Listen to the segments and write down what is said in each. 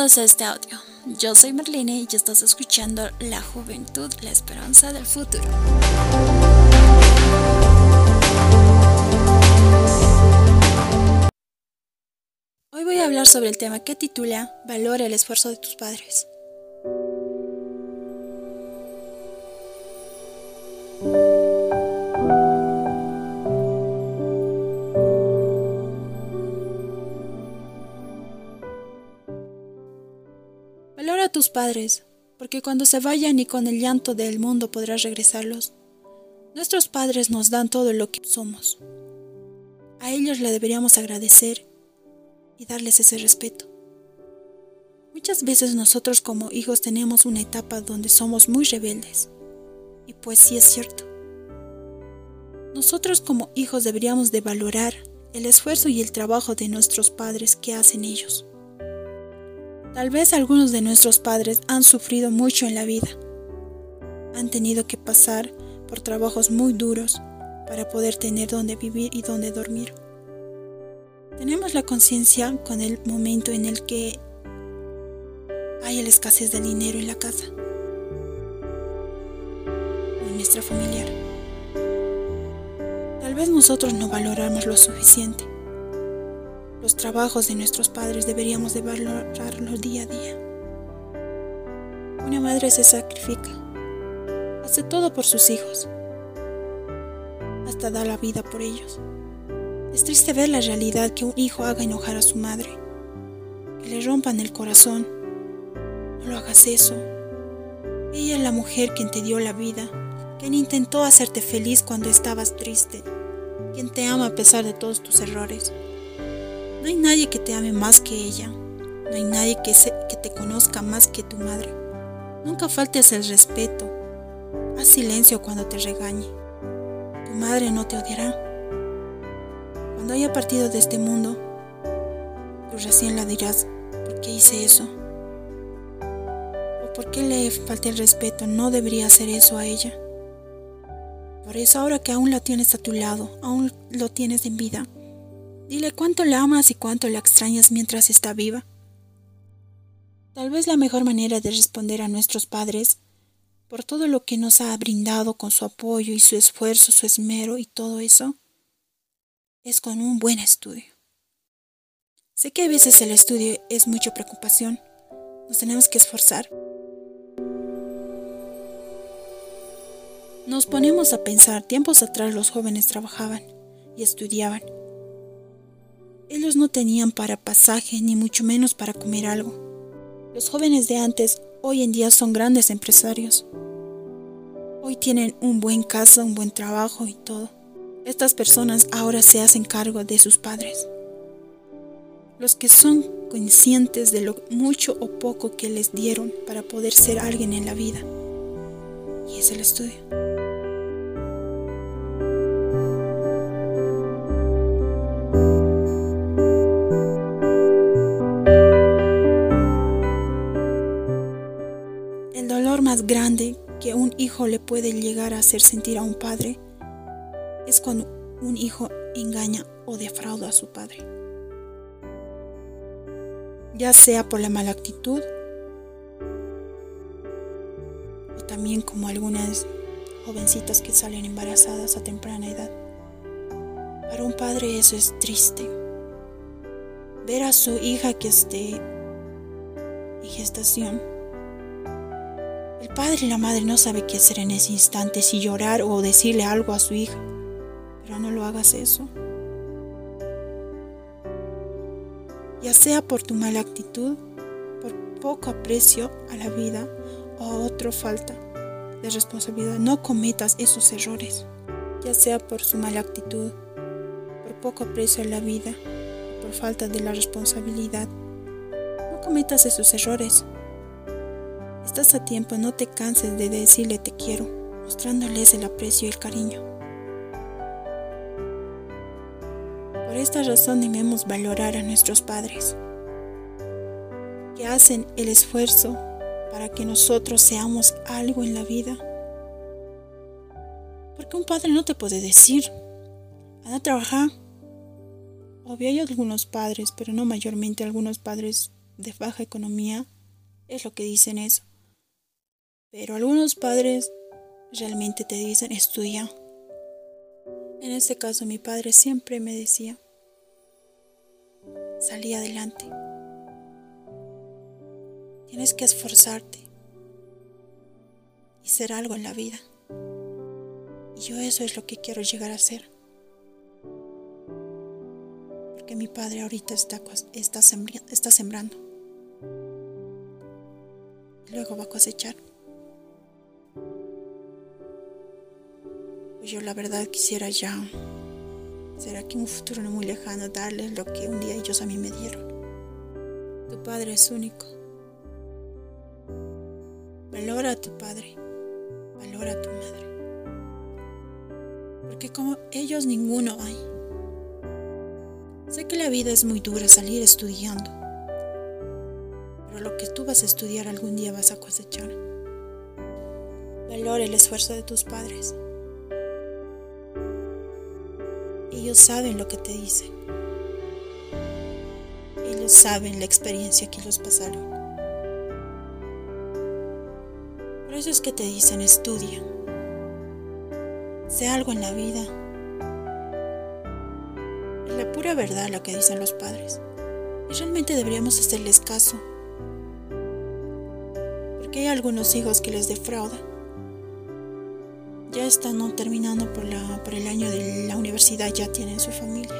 Bienvenidos a este audio. Yo soy Merline y estás escuchando La Juventud, la Esperanza del Futuro. Hoy voy a hablar sobre el tema que titula Valora el esfuerzo de tus padres. Padres, porque cuando se vayan y con el llanto del mundo podrás regresarlos. Nuestros padres nos dan todo lo que somos. A ellos le deberíamos agradecer y darles ese respeto. Muchas veces nosotros como hijos tenemos una etapa donde somos muy rebeldes. Y pues sí es cierto. Nosotros como hijos deberíamos de valorar el esfuerzo y el trabajo de nuestros padres que hacen ellos. Tal vez algunos de nuestros padres han sufrido mucho en la vida. Han tenido que pasar por trabajos muy duros para poder tener donde vivir y donde dormir. Tenemos la conciencia con el momento en el que hay la escasez de dinero en la casa en nuestra familiar. Tal vez nosotros no valoramos lo suficiente los trabajos de nuestros padres deberíamos de valorarlos día a día. Una madre se sacrifica, hace todo por sus hijos, hasta da la vida por ellos. Es triste ver la realidad que un hijo haga enojar a su madre, que le rompan el corazón. No lo hagas eso. Ella es la mujer quien te dio la vida, quien intentó hacerte feliz cuando estabas triste, quien te ama a pesar de todos tus errores. No hay nadie que te ame más que ella. No hay nadie que, que te conozca más que tu madre. Nunca faltes el respeto. Haz silencio cuando te regañe. Tu madre no te odiará. Cuando haya partido de este mundo, tú recién la dirás, ¿por qué hice eso? ¿O por qué le falté el respeto? No debería hacer eso a ella. Por eso ahora que aún la tienes a tu lado, aún lo tienes en vida, Dile cuánto la amas y cuánto la extrañas mientras está viva. Tal vez la mejor manera de responder a nuestros padres por todo lo que nos ha brindado con su apoyo y su esfuerzo, su esmero y todo eso, es con un buen estudio. Sé que a veces el estudio es mucha preocupación, nos tenemos que esforzar. Nos ponemos a pensar, tiempos atrás los jóvenes trabajaban y estudiaban ellos no tenían para pasaje ni mucho menos para comer algo. Los jóvenes de antes hoy en día son grandes empresarios. Hoy tienen un buen casa, un buen trabajo y todo. Estas personas ahora se hacen cargo de sus padres. Los que son conscientes de lo mucho o poco que les dieron para poder ser alguien en la vida. Y es el estudio. Más grande que un hijo le puede llegar a hacer sentir a un padre es cuando un hijo engaña o defrauda a su padre. Ya sea por la mala actitud o también como algunas jovencitas que salen embarazadas a temprana edad. Para un padre eso es triste. Ver a su hija que esté en gestación el padre y la madre no saben qué hacer en ese instante, si llorar o decirle algo a su hija. Pero no lo hagas eso. Ya sea por tu mala actitud, por poco aprecio a la vida o a otra falta de responsabilidad, no cometas esos errores. Ya sea por su mala actitud, por poco aprecio a la vida, por falta de la responsabilidad, no cometas esos errores. Estás a tiempo, no te canses de decirle te quiero, mostrándoles el aprecio y el cariño. Por esta razón debemos valorar a nuestros padres, que hacen el esfuerzo para que nosotros seamos algo en la vida. Porque un padre no te puede decir, anda a trabajar. Obvio hay algunos padres, pero no mayormente algunos padres de baja economía es lo que dicen eso. Pero algunos padres realmente te dicen estudia. En este caso mi padre siempre me decía, salí adelante. Tienes que esforzarte y ser algo en la vida. Y yo eso es lo que quiero llegar a ser. Porque mi padre ahorita está, está, está sembrando. Y luego va a cosechar. Yo la verdad quisiera ya, será que en un futuro no muy lejano, darles lo que un día ellos a mí me dieron. Tu padre es único. Valora a tu padre, valora a tu madre. Porque como ellos ninguno hay. Sé que la vida es muy dura salir estudiando, pero lo que tú vas a estudiar algún día vas a cosechar. Valora el esfuerzo de tus padres. Ellos saben lo que te dicen. Ellos saben la experiencia que los pasaron. Por eso es que te dicen estudia. Sé algo en la vida. Es la pura verdad lo que dicen los padres. Y realmente deberíamos hacerles caso. Porque hay algunos hijos que les defraudan ya están terminando por, la, el año de la universidad, ya tienen su familia.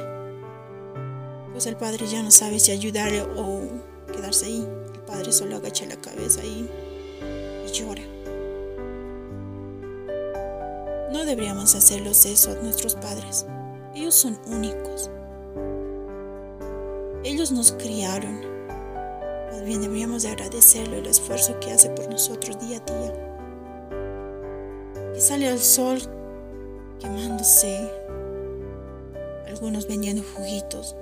Pues el padre ya no sabe si ayudarle o quedarse ahí. El padre solo agacha la cabeza ahí y llora. No deberíamos hacerlos eso a nuestros padres. Ellos son únicos. Ellos nos criaron. Más bien deberíamos de agradecerle el esfuerzo que hace por nosotros día a día sale al sol quemándose, algunos vendiendo juguitos,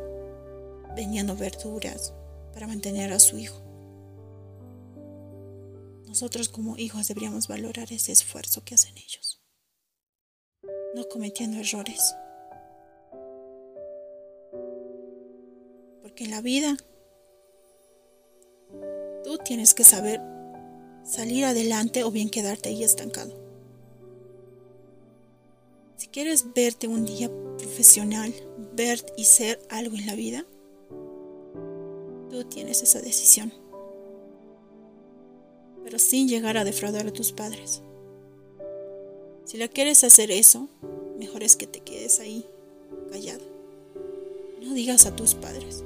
vendiendo verduras para mantener a su hijo. Nosotros como hijos deberíamos valorar ese esfuerzo que hacen ellos, no cometiendo errores. Porque en la vida tú tienes que saber salir adelante o bien quedarte ahí estancado. Si quieres verte un día profesional, ver y ser algo en la vida, tú tienes esa decisión. Pero sin llegar a defraudar a tus padres. Si la quieres hacer eso, mejor es que te quedes ahí, callado. No digas a tus padres,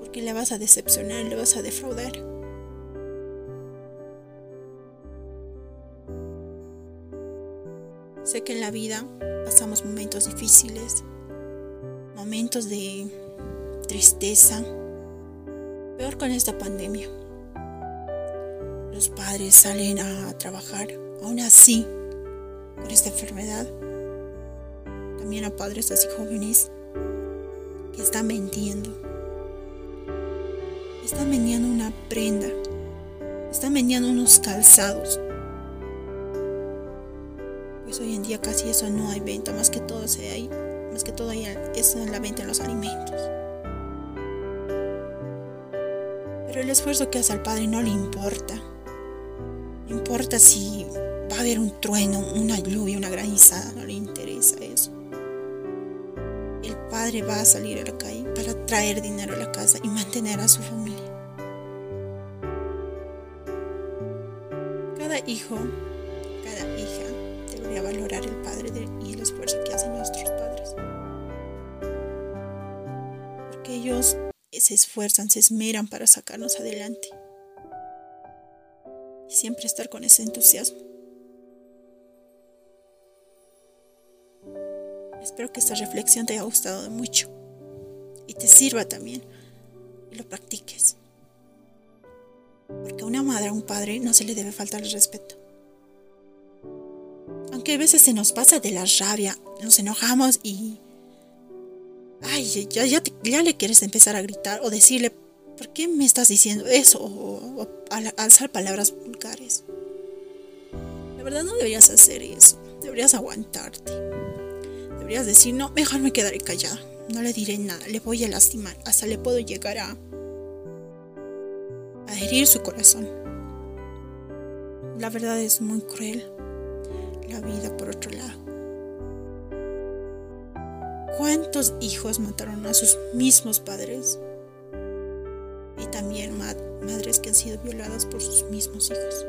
porque le vas a decepcionar, le vas a defraudar. Sé que en la vida pasamos momentos difíciles, momentos de tristeza, peor con esta pandemia. Los padres salen a trabajar, aún así, por esta enfermedad. También a padres así jóvenes que están vendiendo. Están vendiendo una prenda. Están vendiendo unos calzados pues hoy en día casi eso no hay venta, más que todo se hay, más que todo hay, es la venta de los alimentos. Pero el esfuerzo que hace al padre no le importa. No importa si va a haber un trueno, una lluvia, una granizada, no le interesa eso. El padre va a salir a la calle para traer dinero a la casa y mantener a su familia. Cada hijo, a valorar el Padre y el esfuerzo que hacen nuestros padres. Porque ellos se esfuerzan, se esmeran para sacarnos adelante. Y siempre estar con ese entusiasmo. Espero que esta reflexión te haya gustado mucho y te sirva también y lo practiques. Porque a una madre, a un padre no se le debe faltar el respeto. Aunque a veces se nos pasa de la rabia, nos enojamos y... Ay, ya, ya, ya le quieres empezar a gritar o decirle, ¿por qué me estás diciendo eso? O, alzar palabras vulgares. La verdad no deberías hacer eso. Deberías aguantarte. Deberías decir, no, mejor me quedaré callada. No le diré nada, le voy a lastimar. Hasta le puedo llegar a, herir su corazón. La verdad es muy cruel. La vida por otro lado. ¿Cuántos hijos mataron a sus mismos padres? Y también madres que han sido violadas por sus mismos hijos.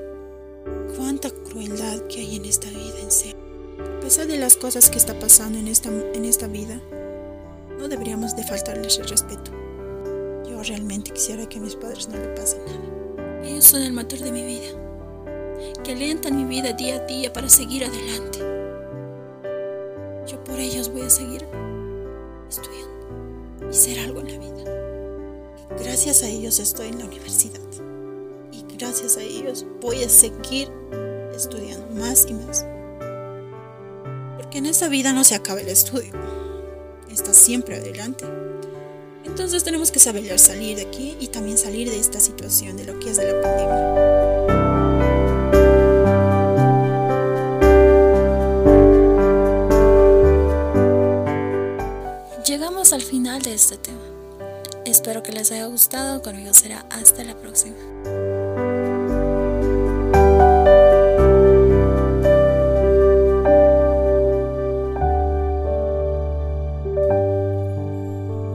Cuánta crueldad que hay en esta vida en serio. A pesar de las cosas que está pasando en esta, en esta vida, no deberíamos de faltarles el respeto. Yo realmente quisiera que mis padres no le pase nada. Ellos son el motor de mi vida, que alientan mi vida día a día para seguir adelante. Yo por ellos voy a seguir estudiando y ser algo en la vida. Gracias a ellos estoy en la universidad y gracias a ellos voy a seguir estudiando más y más. Porque en esta vida no se acaba el estudio, está siempre adelante. Entonces tenemos que saber salir de aquí y también salir de esta situación de lo que es de la pandemia. Este tema. Espero que les haya gustado. Conmigo será hasta la próxima.